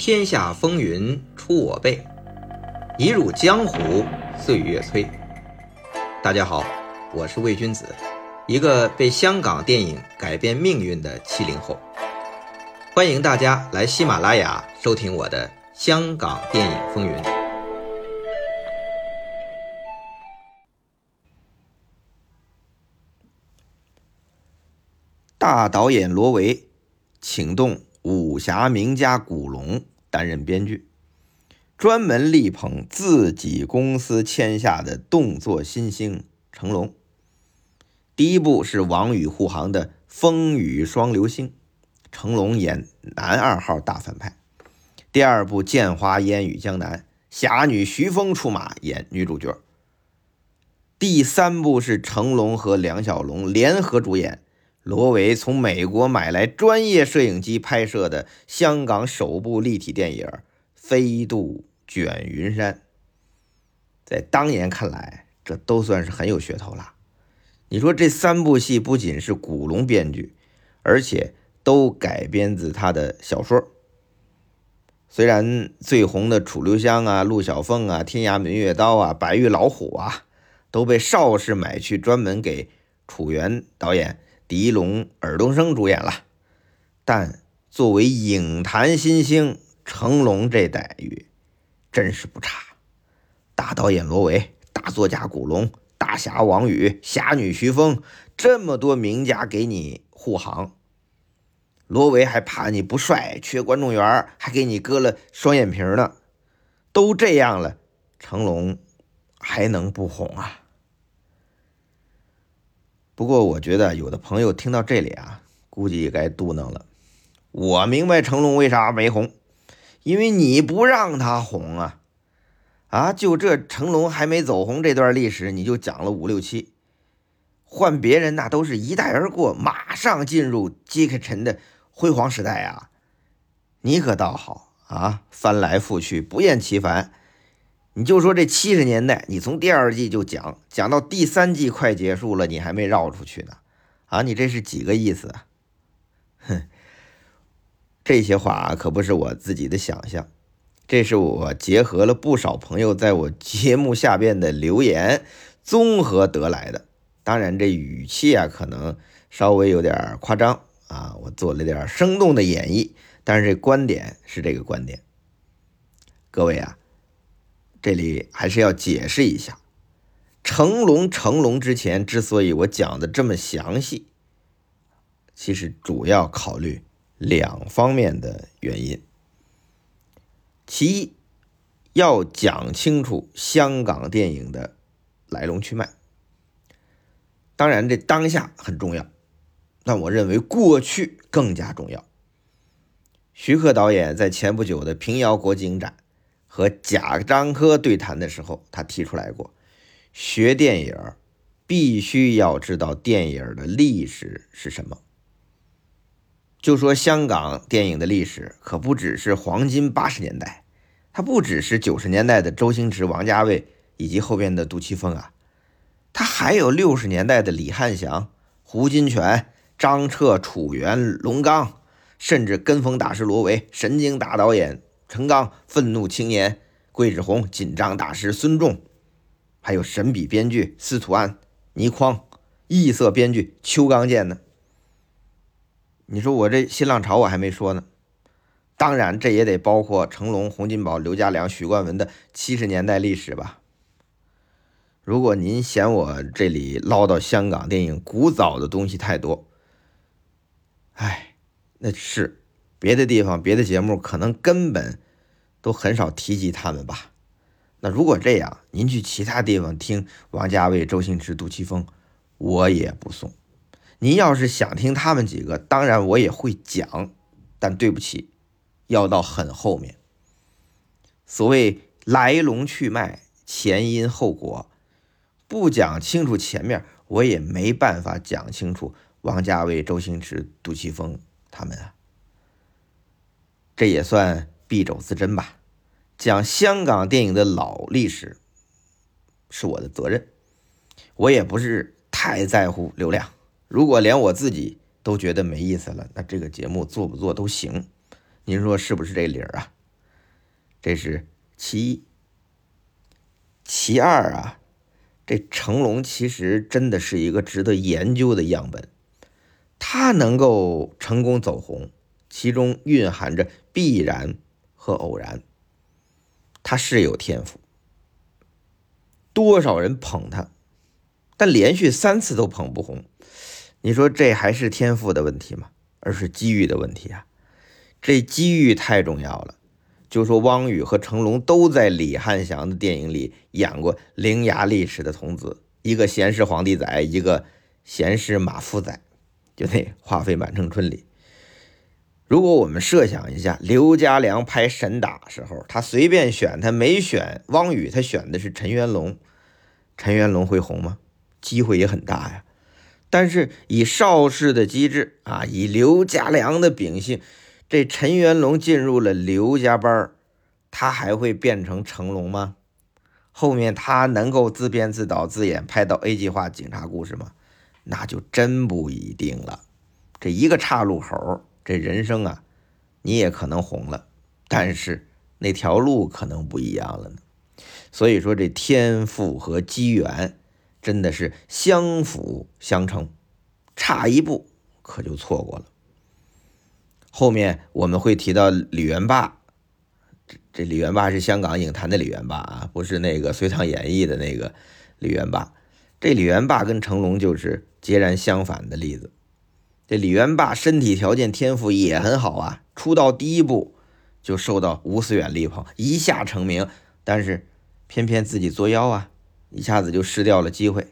天下风云出我辈，一入江湖岁月催。大家好，我是魏君子，一个被香港电影改变命运的七零后。欢迎大家来喜马拉雅收听我的《香港电影风云》。大导演罗维请动武侠名家古龙担任编剧，专门力捧自己公司签下的动作新星成龙。第一部是王宇护航的《风雨双流星》，成龙演男二号大反派；第二部《剑花烟雨江南》，侠女徐枫出马演女主角；第三部是成龙和梁小龙联合主演。罗维从美国买来专业摄影机拍摄的香港首部立体电影《飞渡卷云山》，在当年看来，这都算是很有噱头了。你说这三部戏不仅是古龙编剧，而且都改编自他的小说。虽然最红的楚留香啊、陆小凤啊、天涯明月刀啊、白玉老虎啊，都被邵氏买去专门给楚原导演。狄龙、尔冬升主演了，但作为影坛新星，成龙这待遇真是不差。大导演罗维、大作家古龙、大侠王宇、侠女徐枫，这么多名家给你护航，罗维还怕你不帅，缺观众缘，还给你割了双眼皮呢。都这样了，成龙还能不红啊？不过，我觉得有的朋友听到这里啊，估计该嘟囔了。我明白成龙为啥没红，因为你不让他红啊！啊，就这成龙还没走红这段历史，你就讲了五六期。换别人那都是一带而过，马上进入杰克陈的辉煌时代啊！你可倒好啊，翻来覆去不厌其烦。你就说这七十年代，你从第二季就讲讲到第三季快结束了，你还没绕出去呢，啊，你这是几个意思啊？哼，这些话可不是我自己的想象，这是我结合了不少朋友在我节目下边的留言综合得来的。当然，这语气啊可能稍微有点夸张啊，我做了点生动的演绎，但是这观点是这个观点，各位啊。这里还是要解释一下，成龙成龙之前之所以我讲的这么详细，其实主要考虑两方面的原因。其一，要讲清楚香港电影的来龙去脉。当然，这当下很重要，但我认为过去更加重要。徐克导演在前不久的平遥国际影展。和贾樟柯对谈的时候，他提出来过，学电影必须要知道电影的历史是什么。就说香港电影的历史，可不只是黄金八十年代，它不只是九十年代的周星驰、王家卫以及后边的杜琪峰啊，它还有六十年代的李汉祥、胡金铨、张彻、楚原、龙刚，甚至跟风大师罗维、神经大导演。陈刚、愤怒青年桂志红、紧张大师孙仲，还有神笔编剧司徒安、倪匡、异色编剧邱刚健呢。你说我这新浪潮我还没说呢，当然这也得包括成龙、洪金宝、刘家良、许冠文的七十年代历史吧。如果您嫌我这里唠叨香港电影古早的东西太多，哎，那是。别的地方、别的节目可能根本都很少提及他们吧。那如果这样，您去其他地方听王家卫、周星驰、杜琪峰，我也不送。您要是想听他们几个，当然我也会讲，但对不起，要到很后面。所谓来龙去脉、前因后果，不讲清楚前面，我也没办法讲清楚王家卫、周星驰、杜琪峰他们啊。这也算敝帚自珍吧。讲香港电影的老历史是我的责任，我也不是太在乎流量。如果连我自己都觉得没意思了，那这个节目做不做都行。您说是不是这理儿啊？这是其一。其二啊，这成龙其实真的是一个值得研究的样本。他能够成功走红，其中蕴含着必然和偶然。他是有天赋，多少人捧他，但连续三次都捧不红。你说这还是天赋的问题吗？而是机遇的问题啊！这机遇太重要了。就说汪宇和成龙都在李汉祥的电影里演过伶牙俐齿的童子，一个闲事皇帝仔，一个闲事马夫仔，就那《华妃满城春》里。如果我们设想一下，刘家良拍《神打》时候，他随便选，他没选汪宇，他选的是陈元龙，陈元龙会红吗？机会也很大呀。但是以邵氏的机智啊，以刘家良的秉性，这陈元龙进入了刘家班儿他还会变成成龙吗？后面他能够自编自导自演拍到 A 计划警察故事吗？那就真不一定了。这一个岔路口，这人生啊，你也可能红了，但是那条路可能不一样了呢。所以说，这天赋和机缘。真的是相辅相成，差一步可就错过了。后面我们会提到李元霸，这这李元霸是香港影坛的李元霸啊，不是那个《隋唐演义》的那个李元霸。这李元霸跟成龙就是截然相反的例子。这李元霸身体条件、天赋也很好啊，出道第一部就受到吴思远力捧，一下成名，但是偏偏自己作妖啊。一下子就失掉了机会。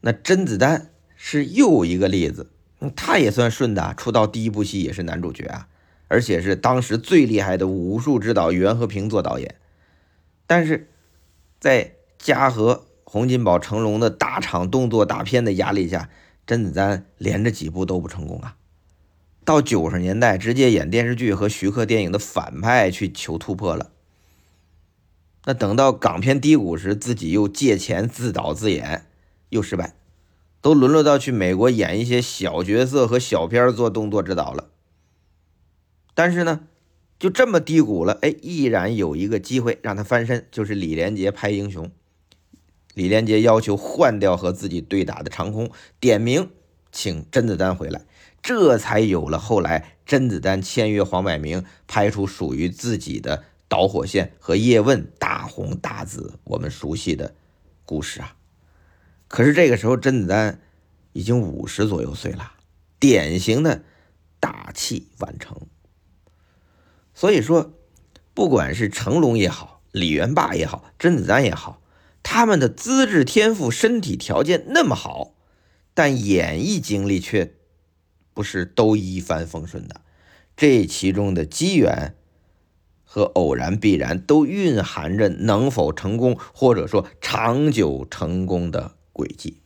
那甄子丹是又一个例子，他也算顺的，出道第一部戏也是男主角啊，而且是当时最厉害的武术指导袁和平做导演。但是在嘉禾、洪金宝、成龙的大场动作大片的压力下，甄子丹连着几部都不成功啊。到九十年代，直接演电视剧和徐克电影的反派去求突破了。那等到港片低谷时，自己又借钱自导自演，又失败，都沦落到去美国演一些小角色和小片做动作指导了。但是呢，就这么低谷了，哎，依然有一个机会让他翻身，就是李连杰拍《英雄》。李连杰要求换掉和自己对打的长空，点名请甄子丹回来，这才有了后来甄子丹签约黄百鸣，拍出属于自己的。导火线和叶问大红大紫，我们熟悉的故事啊。可是这个时候，甄子丹已经五十左右岁了，典型的大器晚成。所以说，不管是成龙也好，李元霸也好，甄子丹也好，他们的资质、天赋、身体条件那么好，但演艺经历却不是都一帆风顺的。这其中的机缘。和偶然必然都蕴含着能否成功，或者说长久成功的轨迹。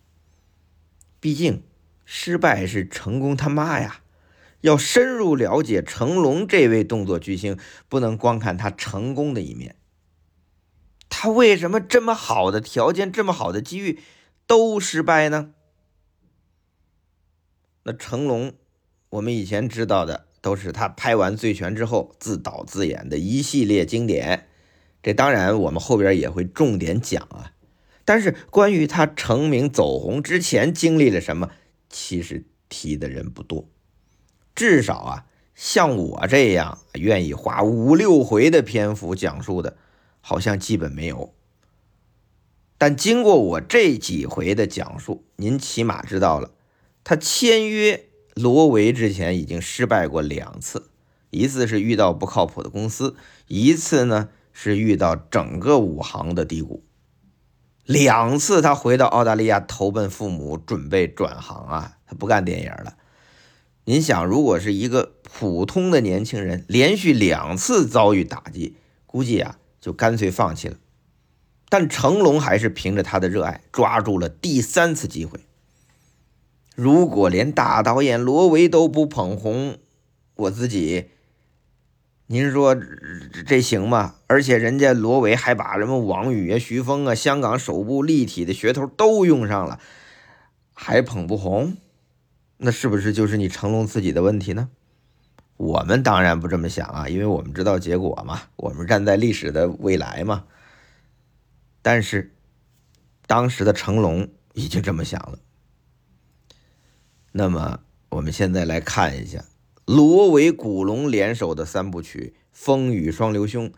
毕竟，失败是成功他妈呀！要深入了解成龙这位动作巨星，不能光看他成功的一面。他为什么这么好的条件，这么好的机遇都失败呢？那成龙，我们以前知道的。都是他拍完《醉拳》之后自导自演的一系列经典，这当然我们后边也会重点讲啊。但是关于他成名走红之前经历了什么，其实提的人不多，至少啊，像我这样愿意花五六回的篇幅讲述的，好像基本没有。但经过我这几回的讲述，您起码知道了他签约。罗维之前已经失败过两次，一次是遇到不靠谱的公司，一次呢是遇到整个武行的低谷。两次他回到澳大利亚投奔父母，准备转行啊，他不干电影了。您想，如果是一个普通的年轻人，连续两次遭遇打击，估计啊就干脆放弃了。但成龙还是凭着他的热爱，抓住了第三次机会。如果连大导演罗维都不捧红我自己，您说这行吗？而且人家罗维还把什么王宇啊、徐峰啊、香港首部立体的噱头都用上了，还捧不红？那是不是就是你成龙自己的问题呢？我们当然不这么想啊，因为我们知道结果嘛，我们站在历史的未来嘛。但是当时的成龙已经这么想了。那么我们现在来看一下罗维、古龙联手的三部曲《风雨双流兄》《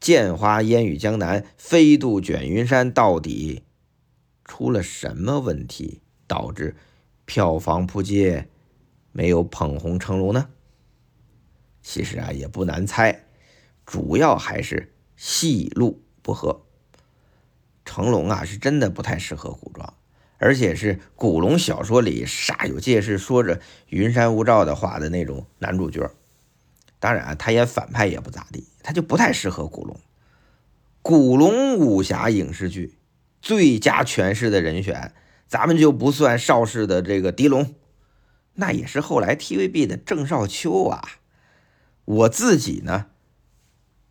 剑花烟雨江南》《飞渡卷云山》到底出了什么问题，导致票房扑街，没有捧红成龙呢？其实啊，也不难猜，主要还是戏路不合。成龙啊，是真的不太适合古装，而且是古龙小说里煞有介事说着云山雾罩的话的那种男主角。当然，他演反派也不咋地，他就不太适合古龙。古龙武侠影视剧最佳诠释的人选，咱们就不算邵氏的这个狄龙，那也是后来 TVB 的郑少秋啊。我自己呢，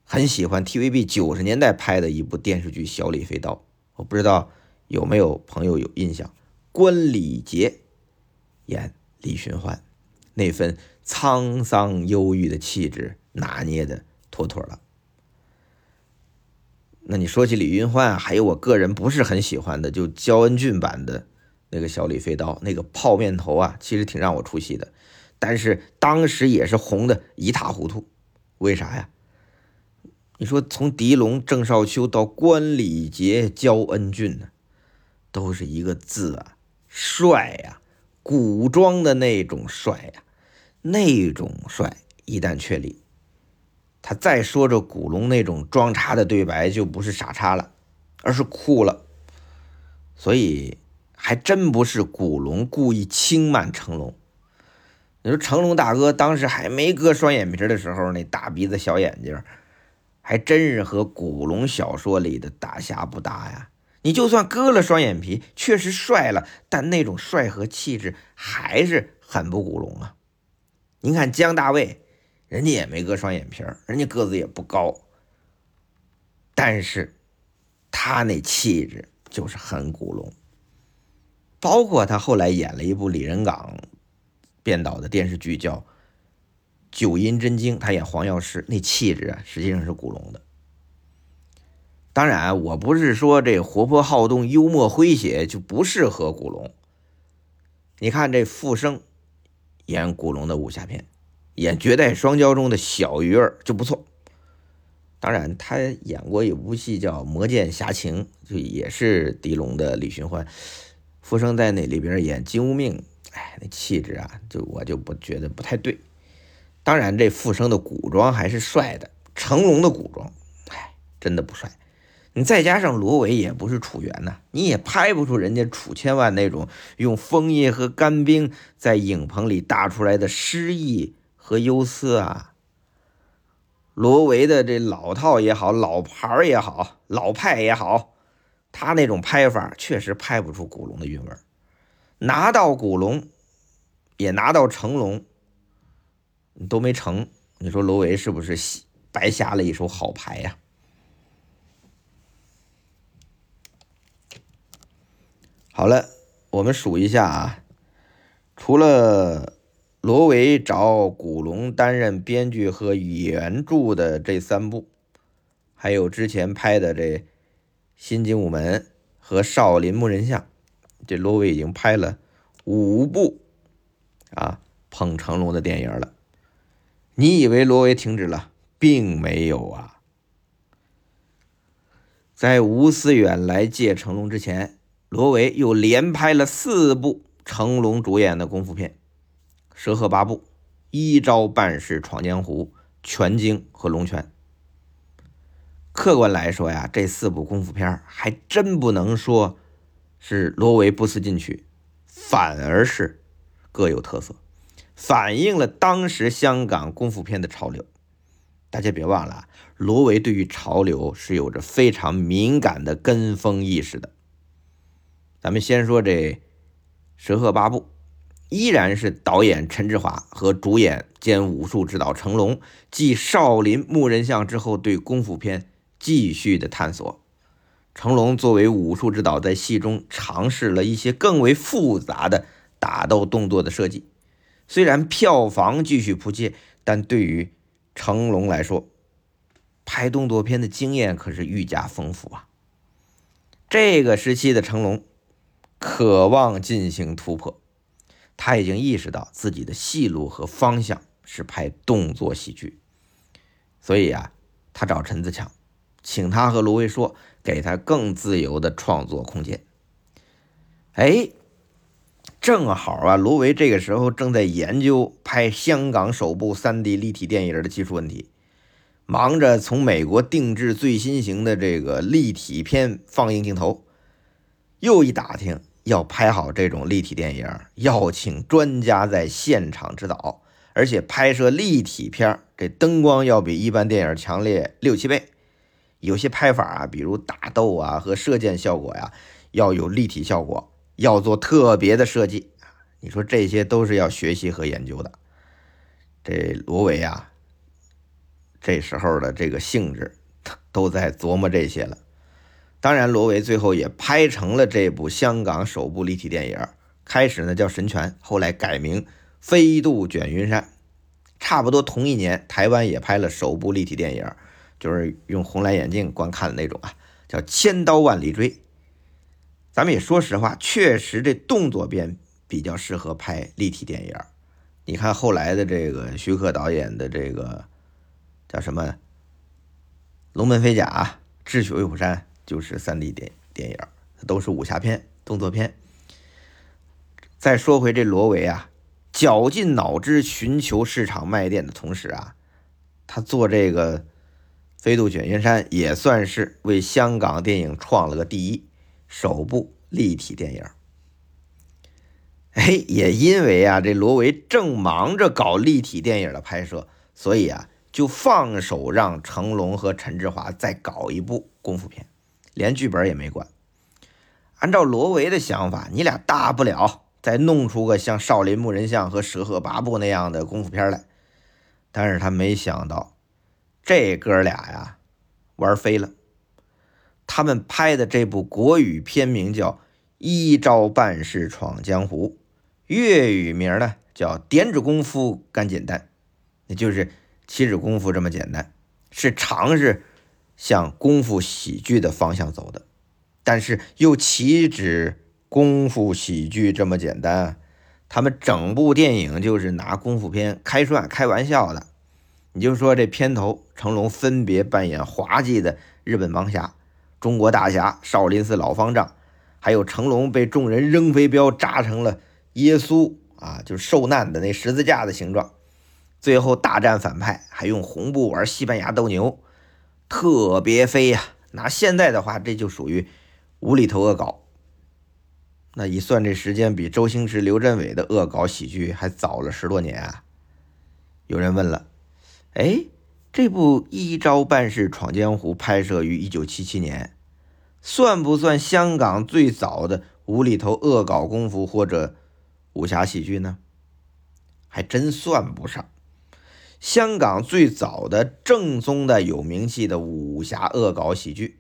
很喜欢 TVB 九十年代拍的一部电视剧《小李飞刀》，我不知道有没有朋友有印象。关礼杰演李寻欢，那份沧桑忧郁的气质拿捏的妥妥了。那你说起李云欢，还有我个人不是很喜欢的，就焦恩俊版的那个《小李飞刀》，那个泡面头啊，其实挺让我出戏的。但是当时也是红的一塌糊涂，为啥呀？你说从狄龙、郑少秋到关礼杰、焦恩俊呢，都是一个字啊，帅呀！古装的那种帅呀，那种帅一旦确立，他再说着古龙那种装叉的对白，就不是傻叉了，而是酷了。所以还真不是古龙故意轻慢成龙。你说成龙大哥当时还没割双眼皮的时候，那大鼻子小眼睛，还真是和古龙小说里的大侠不搭呀。你就算割了双眼皮，确实帅了，但那种帅和气质还是很不古龙啊。您看姜大卫，人家也没割双眼皮人家个子也不高，但是他那气质就是很古龙。包括他后来演了一部李仁港。编导的电视剧叫《九阴真经》，他演黄药师，那气质啊，实际上是古龙的。当然，我不是说这活泼好动、幽默诙谐就不适合古龙。你看这傅生演古龙的武侠片，演《绝代双骄》中的小鱼儿就不错。当然，他演过一部戏叫《魔剑侠情》，就也是狄龙的李寻欢。傅生在那里边演金无命。哎，那气质啊，就我就不觉得不太对。当然，这富生的古装还是帅的，成龙的古装，哎，真的不帅。你再加上罗维也不是楚原呐，你也拍不出人家楚千万那种用枫叶和干冰在影棚里搭出来的诗意和忧思啊。罗维的这老套也好，老牌也好，老派也好，他那种拍法确实拍不出古龙的韵味儿。拿到古龙，也拿到成龙，都没成。你说罗维是不是白瞎了一手好牌呀？好了，我们数一下啊，除了罗维找古龙担任编剧和原著的这三部，还有之前拍的这《新精武门》和《少林木人像》。这罗维已经拍了五部啊捧成龙的电影了，你以为罗维停止了，并没有啊。在吴思远来借成龙之前，罗维又连拍了四部成龙主演的功夫片，《蛇鹤八部》《一招半式闯江湖》《拳经》和《龙拳》。客观来说呀，这四部功夫片还真不能说。是罗维不思进取，反而是各有特色，反映了当时香港功夫片的潮流。大家别忘了，罗维对于潮流是有着非常敏感的跟风意识的。咱们先说这《蛇鹤八部》，依然是导演陈志华和主演兼武术指导成龙，继《少林木人像》之后，对功夫片继续的探索。成龙作为武术指导，在戏中尝试了一些更为复杂的打斗动作的设计。虽然票房继续扑街，但对于成龙来说，拍动作片的经验可是愈加丰富啊。这个时期的成龙渴望进行突破，他已经意识到自己的戏路和方向是拍动作喜剧，所以啊，他找陈自强，请他和卢伟说，给他更自由的创作空间。哎，正好啊，罗维这个时候正在研究拍香港首部 3D 立体电影的技术问题，忙着从美国定制最新型的这个立体片放映镜头。又一打听，要拍好这种立体电影，要请专家在现场指导，而且拍摄立体片，这灯光要比一般电影强烈六七倍。有些拍法啊，比如打斗啊和射箭效果呀，要有立体效果。要做特别的设计你说这些都是要学习和研究的。这罗维啊，这时候的这个性质都在琢磨这些了。当然，罗维最后也拍成了这部香港首部立体电影，开始呢叫《神拳》，后来改名《飞渡卷云山》。差不多同一年，台湾也拍了首部立体电影，就是用红蓝眼镜观看的那种啊，叫《千刀万里追》。咱们也说实话，确实这动作片比较适合拍立体电影。你看后来的这个徐克导演的这个叫什么《龙门飞甲》《智取威虎山》，就是三 D 电电影，都是武侠片、动作片。再说回这罗维啊，绞尽脑汁寻求市场卖点的同时啊，他做这个《飞渡卷云山》也算是为香港电影创了个第一。首部立体电影，哎，也因为啊，这罗维正忙着搞立体电影的拍摄，所以啊，就放手让成龙和陈志华再搞一部功夫片，连剧本也没管。按照罗维的想法，你俩大不了再弄出个像《少林木人像》和《蛇鹤八部》那样的功夫片来。但是他没想到，这哥俩呀，玩飞了。他们拍的这部国语片名叫《一招半式闯江湖》，粤语名呢叫《点指功夫干简单》，也就是七指功夫这么简单，是尝试向功夫喜剧的方向走的，但是又岂止功夫喜剧这么简单？他们整部电影就是拿功夫片开涮、开玩笑的。你就说这片头，成龙分别扮演滑稽的日本盲侠。中国大侠、少林寺老方丈，还有成龙被众人扔飞镖扎成了耶稣啊，就受难的那十字架的形状。最后大战反派，还用红布玩西班牙斗牛，特别飞呀！拿现在的话，这就属于无厘头恶搞。那一算这时间，比周星驰、刘镇伟的恶搞喜剧还早了十多年啊！有人问了，哎？这部《一招半式闯江湖》拍摄于一九七七年，算不算香港最早的无厘头恶搞功夫或者武侠喜剧呢？还真算不上。香港最早的正宗的有名气的武侠恶搞喜剧，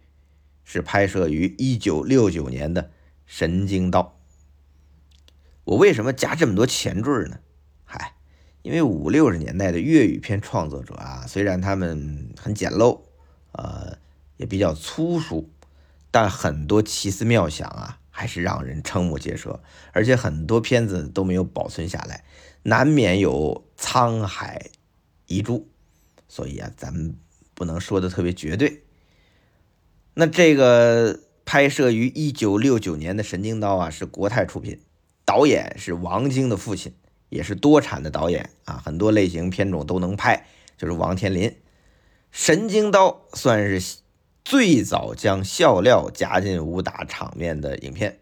是拍摄于一九六九年的《神经刀》。我为什么加这么多前缀呢？因为五六十年代的粤语片创作者啊，虽然他们很简陋，呃，也比较粗俗，但很多奇思妙想啊，还是让人瞠目结舌。而且很多片子都没有保存下来，难免有沧海遗珠。所以啊，咱们不能说的特别绝对。那这个拍摄于一九六九年的《神经刀》啊，是国泰出品，导演是王晶的父亲。也是多产的导演啊，很多类型片种都能拍，就是王天林。《神经刀》算是最早将笑料加进武打场面的影片。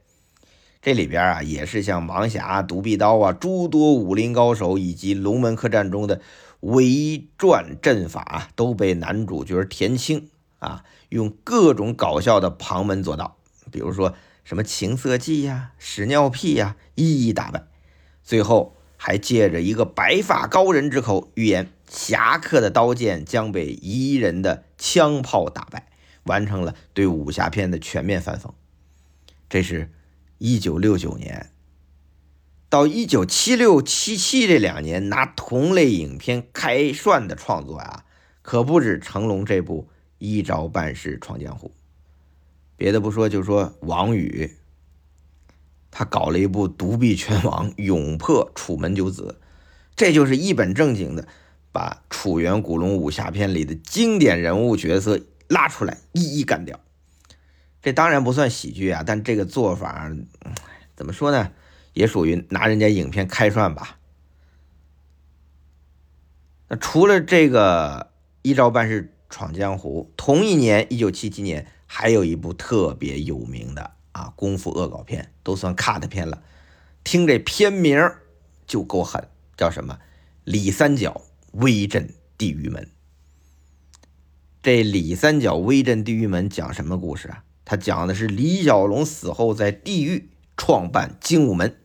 这里边啊，也是像盲侠、独臂刀啊，诸多武林高手以及龙门客栈中的围转阵法，都被男主角田青啊用各种搞笑的旁门左道，比如说什么情色计呀、屎尿屁呀，一一打败。最后。还借着一个白发高人之口预言，侠客的刀剑将被彝人的枪炮打败，完成了对武侠片的全面反讽。这是一九六九年，到一九七六七七这两年，拿同类影片开涮的创作啊，可不止成龙这部《一招半式闯江湖》。别的不说，就说王宇，他搞了一部独臂拳王，勇破楚门九子，这就是一本正经的把楚原古龙武侠片里的经典人物角色拉出来，一一干掉。这当然不算喜剧啊，但这个做法怎么说呢？也属于拿人家影片开涮吧。那除了这个一招半式闯江湖，同一年一九七七年还有一部特别有名的啊功夫恶搞片，都算 cut 片了。听这片名就够狠，叫什么？李三角威震地狱门。这李三角威震地狱门讲什么故事啊？他讲的是李小龙死后在地狱创办精武门。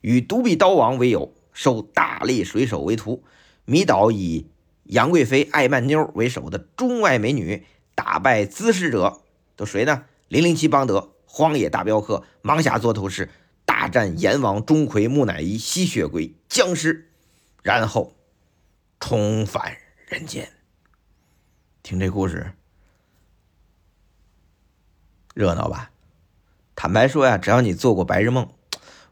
与独臂刀王为友，收大力水手为徒，迷倒以杨贵妃、艾曼妞为首的中外美女，打败滋事者都谁呢？零零七邦德、荒野大镖客、盲侠做头饰，大战阎王钟馗、木乃伊、吸血鬼、僵尸，然后重返人间。听这故事热闹吧？坦白说呀，只要你做过白日梦。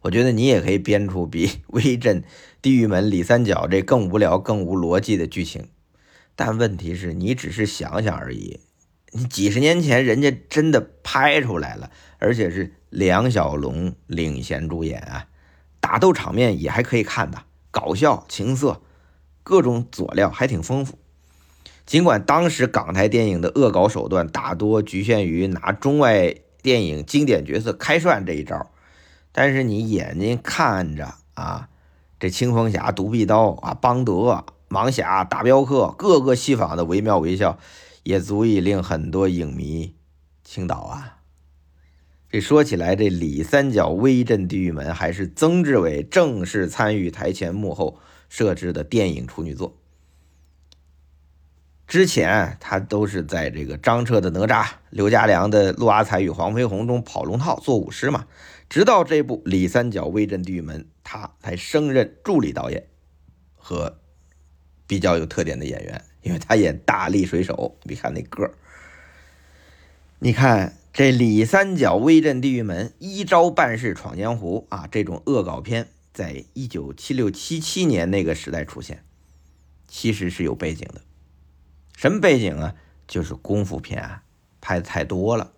我觉得你也可以编出比 《威震地狱门》李三角这更无聊、更无逻辑的剧情，但问题是你只是想想而已。你几十年前人家真的拍出来了，而且是梁小龙领衔主演啊，打斗场面也还可以看的，搞笑、情色，各种佐料还挺丰富。尽管当时港台电影的恶搞手段大多局限于拿中外电影经典角色开涮这一招。但是你眼睛看着啊，这青风侠、独臂刀啊、邦德、盲侠、大镖客，各个戏仿的惟妙惟肖，也足以令很多影迷倾倒啊。这说起来，这李三角威震地狱门还是曾志伟正式参与台前幕后设置的电影处女作。之前他都是在这个张彻的哪吒、刘家良的陆阿才与黄飞鸿中跑龙套做武师嘛。直到这部《李三角威震地狱门》，他才升任助理导演和比较有特点的演员，因为他演大力水手。你看那个儿，你看这《李三角威震地狱门》一招半式闯江湖啊，这种恶搞片，在一九七六七七年那个时代出现，其实是有背景的。什么背景啊？就是功夫片啊，拍的太多了。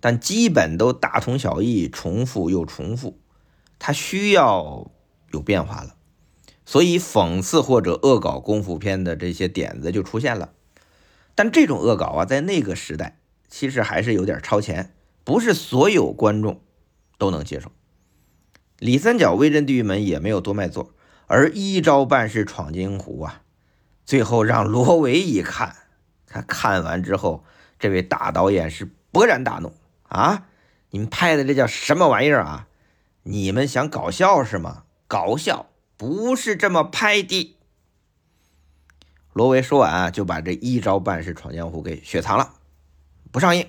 但基本都大同小异，重复又重复，它需要有变化了，所以讽刺或者恶搞功夫片的这些点子就出现了。但这种恶搞啊，在那个时代其实还是有点超前，不是所有观众都能接受。李三角威震地狱门也没有多卖座，而一招半式闯江湖啊，最后让罗维一看，他看完之后，这位大导演是勃然大怒。啊！你们拍的这叫什么玩意儿啊？你们想搞笑是吗？搞笑不是这么拍的。罗维说完啊，就把这一招半式闯江湖给雪藏了，不上映。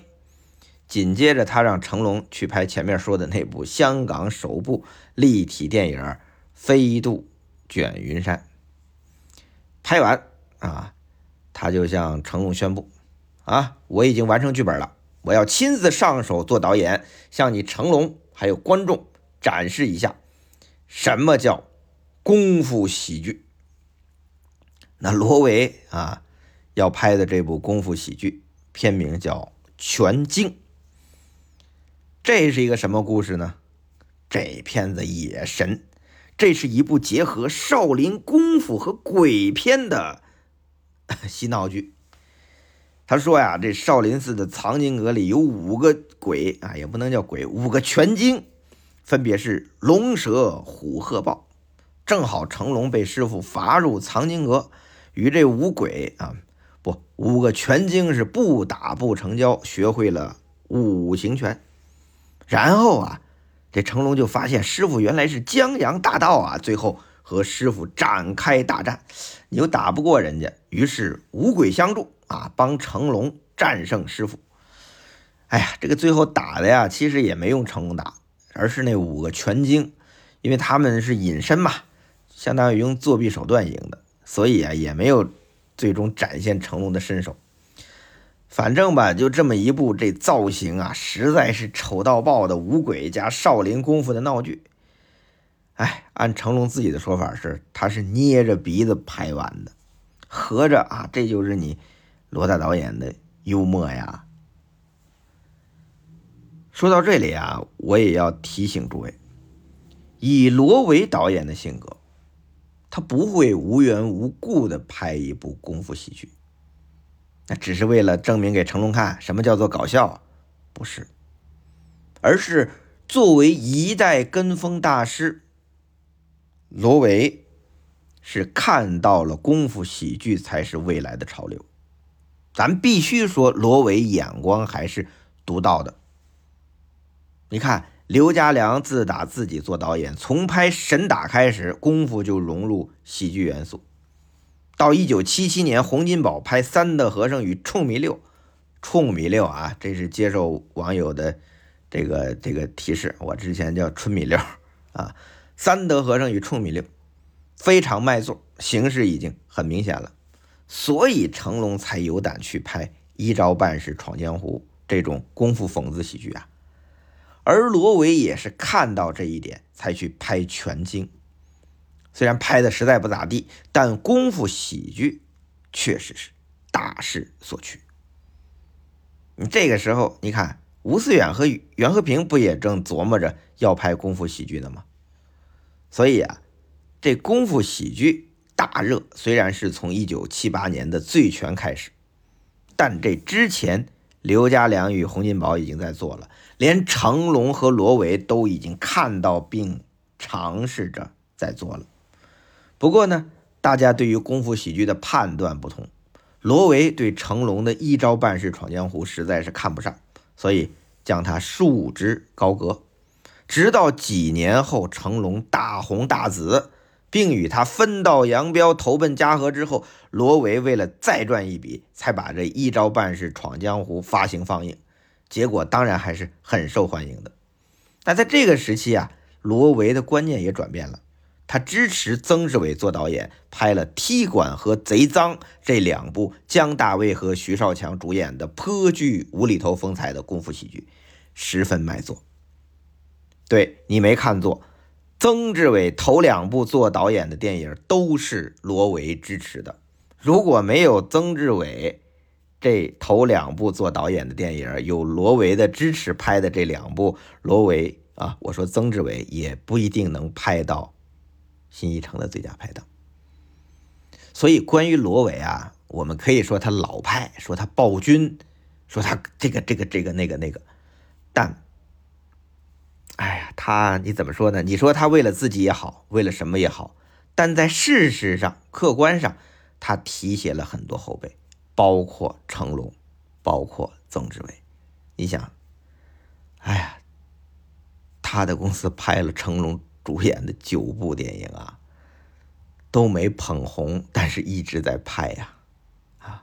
紧接着，他让成龙去拍前面说的那部香港首部立体电影《飞渡卷云山》。拍完啊，他就向成龙宣布：啊，我已经完成剧本了。我要亲自上手做导演，向你成龙还有观众展示一下什么叫功夫喜剧。那罗维啊要拍的这部功夫喜剧片名叫《拳经》，这是一个什么故事呢？这片子也神，这是一部结合少林功夫和鬼片的 洗脑剧。他说呀，这少林寺的藏经阁里有五个鬼啊，也不能叫鬼，五个拳精，分别是龙蛇虎鹤豹。正好成龙被师傅罚入藏经阁，与这五鬼啊，不，五个全精是不打不成交，学会了五行拳。然后啊，这成龙就发现师傅原来是江洋大盗啊，最后和师傅展开大战，你又打不过人家，于是五鬼相助。啊，帮成龙战胜师傅。哎呀，这个最后打的呀，其实也没用成龙打，而是那五个全精因为他们是隐身嘛，相当于用作弊手段赢的，所以啊也没有最终展现成龙的身手。反正吧，就这么一部这造型啊，实在是丑到爆的五鬼加少林功夫的闹剧。哎，按成龙自己的说法是，他是捏着鼻子拍完的。合着啊，这就是你罗大导演的幽默呀。说到这里啊，我也要提醒诸位，以罗维导演的性格，他不会无缘无故的拍一部功夫喜剧。那只是为了证明给成龙看什么叫做搞笑，不是，而是作为一代跟风大师，罗维是看到了功夫喜剧才是未来的潮流。咱必须说，罗维眼光还是独到的。你看，刘家良自打自己做导演，从拍《神打》开始，功夫就融入喜剧元素。到一九七七年，洪金宝拍《三德和尚与冲米六》，冲米六啊，这是接受网友的这个这个提示，我之前叫春米六啊，《三德和尚与冲米六》非常卖座，形势已经很明显了，所以成龙才有胆去拍《一招半式闯江湖》这种功夫讽刺喜剧啊，而罗维也是看到这一点才去拍《全经》。虽然拍的实在不咋地，但功夫喜剧确实是大势所趋。你这个时候，你看吴思远和袁和平不也正琢磨着要拍功夫喜剧呢吗？所以啊，这功夫喜剧大热虽然是从一九七八年的《醉拳》开始，但这之前刘家良与洪金宝已经在做了，连成龙和罗维都已经看到并尝试着在做了。不过呢，大家对于功夫喜剧的判断不同。罗维对成龙的一招半式闯江湖实在是看不上，所以将他束之高阁。直到几年后，成龙大红大紫，并与他分道扬镳，投奔嘉禾之后，罗维为了再赚一笔，才把这一招半式闯江湖发行放映。结果当然还是很受欢迎的。但在这个时期啊，罗维的观念也转变了。他支持曾志伟做导演，拍了《踢馆》和《贼赃》这两部姜大卫和徐少强主演的颇具无厘头风采的功夫喜剧，十分卖座。对你没看错，曾志伟头两部做导演的电影都是罗维支持的。如果没有曾志伟这头两部做导演的电影，有罗维的支持拍的这两部，罗维啊，我说曾志伟也不一定能拍到。新一城的最佳拍档，所以关于罗伟啊，我们可以说他老派，说他暴君，说他这个这个这个那个那个，但，哎呀，他你怎么说呢？你说他为了自己也好，为了什么也好，但在事实上、客观上，他提携了很多后辈，包括成龙，包括曾志伟。你想，哎呀，他的公司拍了成龙。主演的九部电影啊，都没捧红，但是一直在拍呀，啊，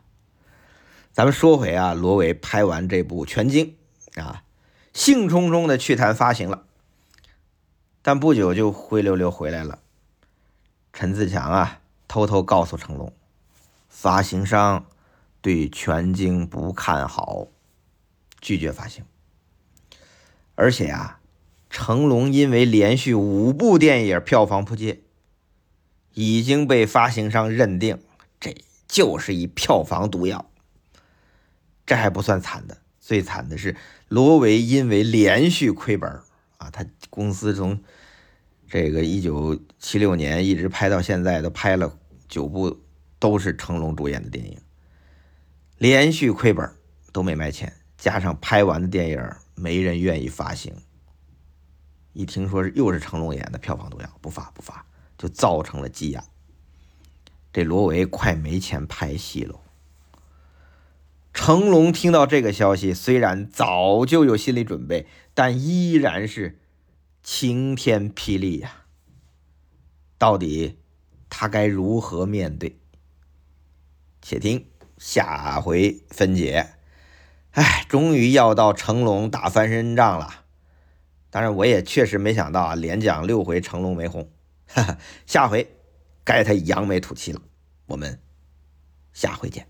咱们说回啊，罗维拍完这部《全经》啊，兴冲冲的去谈发行了，但不久就灰溜溜回来了。陈自强啊，偷偷告诉成龙，发行商对《全经》不看好，拒绝发行，而且啊。成龙因为连续五部电影票房扑街，已经被发行商认定这就是一票房毒药。这还不算惨的，最惨的是罗维因为连续亏本啊，他公司从这个一九七六年一直拍到现在，都拍了九部都是成龙主演的电影，连续亏本都没卖钱，加上拍完的电影没人愿意发行。一听说是又是成龙演的，票房毒药不发不发，就造成了积压。这罗维快没钱拍戏了。成龙听到这个消息，虽然早就有心理准备，但依然是晴天霹雳呀。到底他该如何面对？且听下回分解。哎，终于要到成龙打翻身仗了。当然，我也确实没想到啊，连讲六回成龙没红，哈哈，下回该他扬眉吐气了。我们下回见。